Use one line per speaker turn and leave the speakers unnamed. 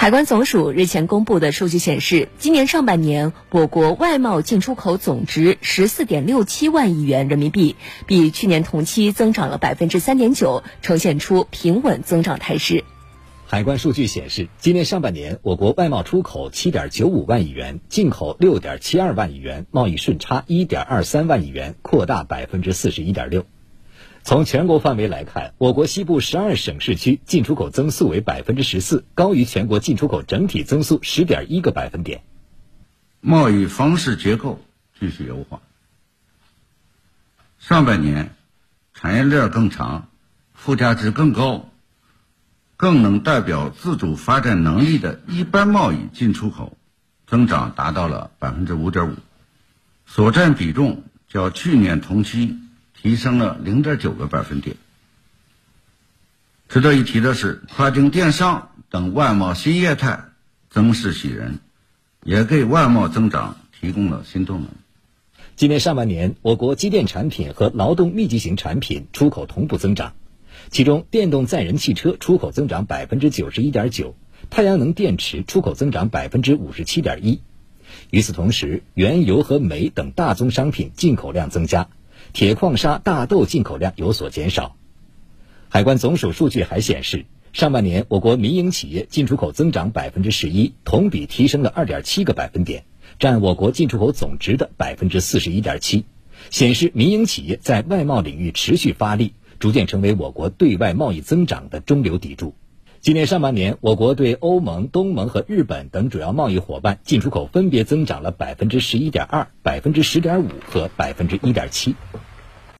海关总署日前公布的数据显示，今年上半年我国外贸进出口总值十四点六七万亿元人民币，比去年同期增长了百分之三点九，呈现出平稳增长态势。
海关数据显示，今年上半年我国外贸出口七点九五万亿元，进口六点七二万亿元，贸易顺差一点二三万亿元，扩大百分之四十一点六。从全国范围来看，我国西部十二省市区进出口增速为百分之十四，高于全国进出口整体增速十点一个百分点。
贸易方式结构继续优化。上半年，产业链更长，附加值更高，更能代表自主发展能力的一般贸易进出口增长达到了百分之五点五，所占比重较去年同期。提升了零点九个百分点。值得一提的是，跨境电商等外贸新业态增势喜人，也给外贸增长提供了新动能。
今年上半年，我国机电产品和劳动密集型产品出口同步增长，其中电动载人汽车出口增长百分之九十一点九，太阳能电池出口增长百分之五十七点一。与此同时，原油和煤等大宗商品进口量增加。铁矿砂、大豆进口量有所减少。海关总署数据还显示，上半年我国民营企业进出口增长百分之十一，同比提升了二点七个百分点，占我国进出口总值的百分之四十一点七，显示民营企业在外贸领域持续发力，逐渐成为我国对外贸易增长的中流砥柱。今年上半年，我国对欧盟、东盟和日本等主要贸易伙伴进出口分别增长了百分之十一点二、百分之十点五和百分之一点七。